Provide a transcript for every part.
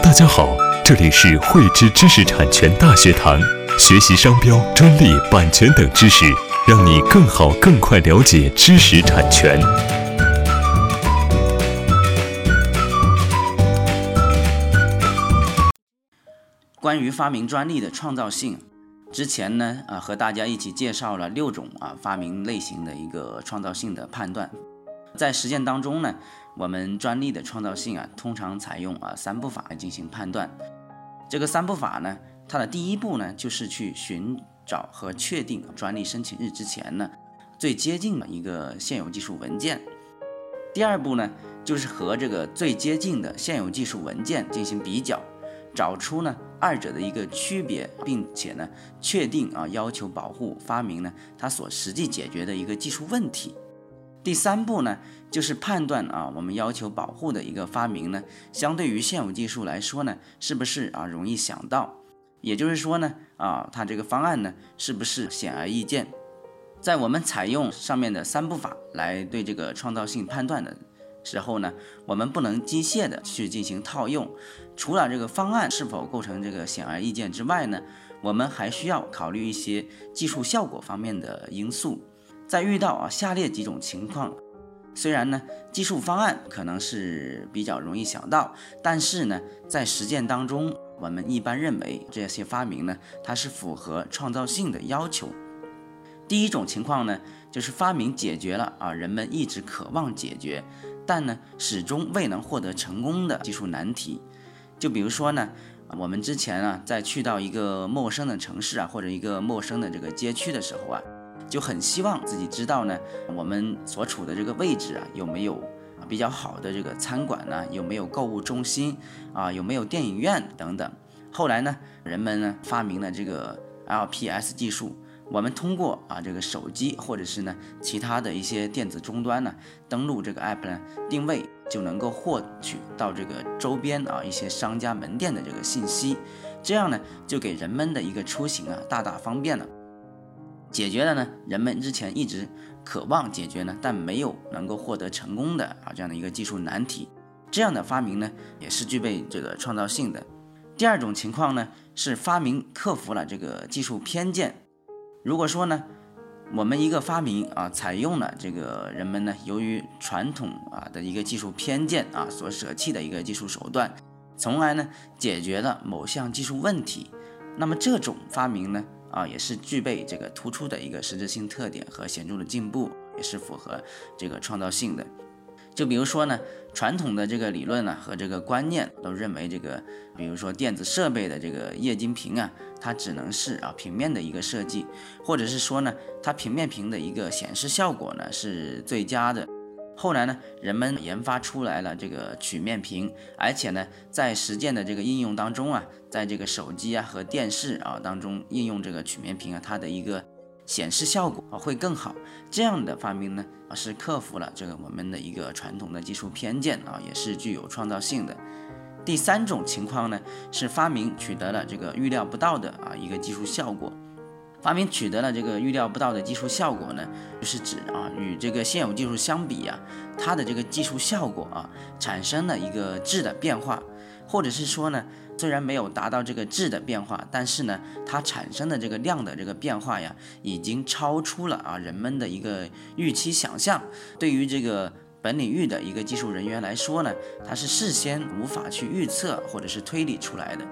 大家好，这里是汇知知识产权大学堂，学习商标、专利、版权等知识，让你更好、更快了解知识产权。关于发明专利的创造性，之前呢啊和大家一起介绍了六种啊发明类型的一个创造性的判断，在实践当中呢，我们专利的创造性啊通常采用啊三步法来进行判断。这个三步法呢，它的第一步呢就是去寻找和确定专利申请日之前呢最接近的一个现有技术文件。第二步呢就是和这个最接近的现有技术文件进行比较。找出呢二者的一个区别，并且呢确定啊要求保护发明呢它所实际解决的一个技术问题。第三步呢就是判断啊我们要求保护的一个发明呢相对于现有技术来说呢是不是啊容易想到，也就是说呢啊它这个方案呢是不是显而易见。在我们采用上面的三步法来对这个创造性判断的。时候呢，我们不能机械的去进行套用。除了这个方案是否构成这个显而易见之外呢，我们还需要考虑一些技术效果方面的因素。在遇到啊下列几种情况，虽然呢技术方案可能是比较容易想到，但是呢在实践当中，我们一般认为这些发明呢它是符合创造性的要求。第一种情况呢，就是发明解决了啊人们一直渴望解决。但呢，始终未能获得成功的技术难题，就比如说呢，我们之前啊，在去到一个陌生的城市啊，或者一个陌生的这个街区的时候啊，就很希望自己知道呢，我们所处的这个位置啊，有没有比较好的这个餐馆呢？有没有购物中心啊？有没有电影院等等。后来呢，人们呢发明了这个 LPS 技术。我们通过啊这个手机或者是呢其他的一些电子终端呢登录这个 app 呢定位就能够获取到这个周边啊一些商家门店的这个信息，这样呢就给人们的一个出行啊大大方便了，解决了呢人们之前一直渴望解决呢但没有能够获得成功的啊这样的一个技术难题，这样的发明呢也是具备这个创造性的。第二种情况呢是发明克服了这个技术偏见。如果说呢，我们一个发明啊，采用了这个人们呢由于传统啊的一个技术偏见啊所舍弃的一个技术手段，从而呢解决了某项技术问题，那么这种发明呢啊也是具备这个突出的一个实质性特点和显著的进步，也是符合这个创造性的。就比如说呢，传统的这个理论呢和这个观念都认为这个，比如说电子设备的这个液晶屏啊，它只能是啊平面的一个设计，或者是说呢，它平面屏的一个显示效果呢是最佳的。后来呢，人们研发出来了这个曲面屏，而且呢，在实践的这个应用当中啊，在这个手机啊和电视啊当中应用这个曲面屏啊，它的一个。显示效果啊会更好，这样的发明呢是克服了这个我们的一个传统的技术偏见啊，也是具有创造性的。第三种情况呢是发明取得了这个预料不到的啊一个技术效果。发明取得了这个预料不到的技术效果呢，就是指啊与这个现有技术相比呀，它的这个技术效果啊产生了一个质的变化，或者是说呢。虽然没有达到这个质的变化，但是呢，它产生的这个量的这个变化呀，已经超出了啊人们的一个预期想象。对于这个本领域的一个技术人员来说呢，它是事先无法去预测或者是推理出来的。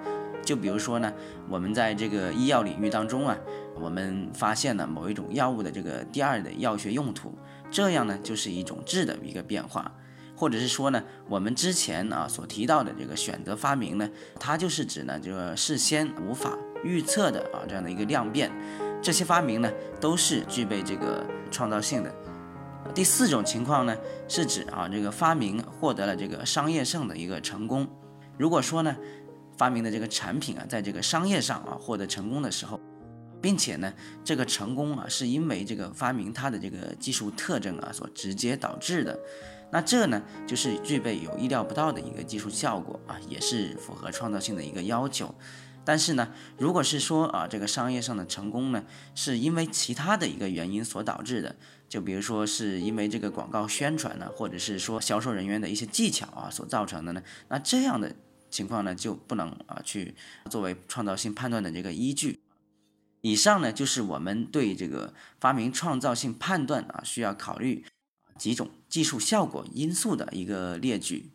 就比如说呢，我们在这个医药领域当中啊，我们发现了某一种药物的这个第二的药学用途，这样呢就是一种质的一个变化。或者是说呢，我们之前啊所提到的这个选择发明呢，它就是指呢这个事先无法预测的啊这样的一个量变，这些发明呢都是具备这个创造性的。第四种情况呢是指啊这个发明获得了这个商业上的一个成功。如果说呢发明的这个产品啊在这个商业上啊获得成功的时候，并且呢这个成功啊是因为这个发明它的这个技术特征啊所直接导致的。那这呢，就是具备有意料不到的一个技术效果啊，也是符合创造性的一个要求。但是呢，如果是说啊，这个商业上的成功呢，是因为其他的一个原因所导致的，就比如说是因为这个广告宣传呢，或者是说销售人员的一些技巧啊所造成的呢，那这样的情况呢，就不能啊去作为创造性判断的这个依据。以上呢，就是我们对这个发明创造性判断啊需要考虑几种技术效果因素的一个列举。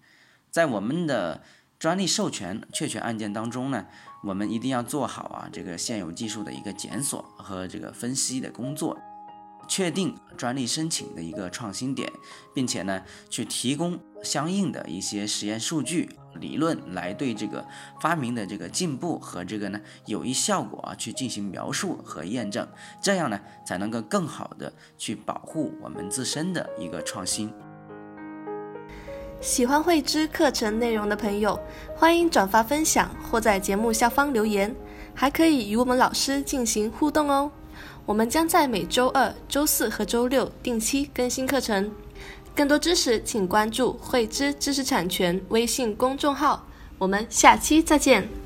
在我们的专利授权确权案件当中呢，我们一定要做好啊这个现有技术的一个检索和这个分析的工作。确定专利申请的一个创新点，并且呢，去提供相应的一些实验数据、理论来对这个发明的这个进步和这个呢有益效果啊去进行描述和验证，这样呢才能够更好的去保护我们自身的一个创新。喜欢慧知课程内容的朋友，欢迎转发分享或在节目下方留言，还可以与我们老师进行互动哦。我们将在每周二、周四和周六定期更新课程。更多知识，请关注“慧知知识产权”微信公众号。我们下期再见。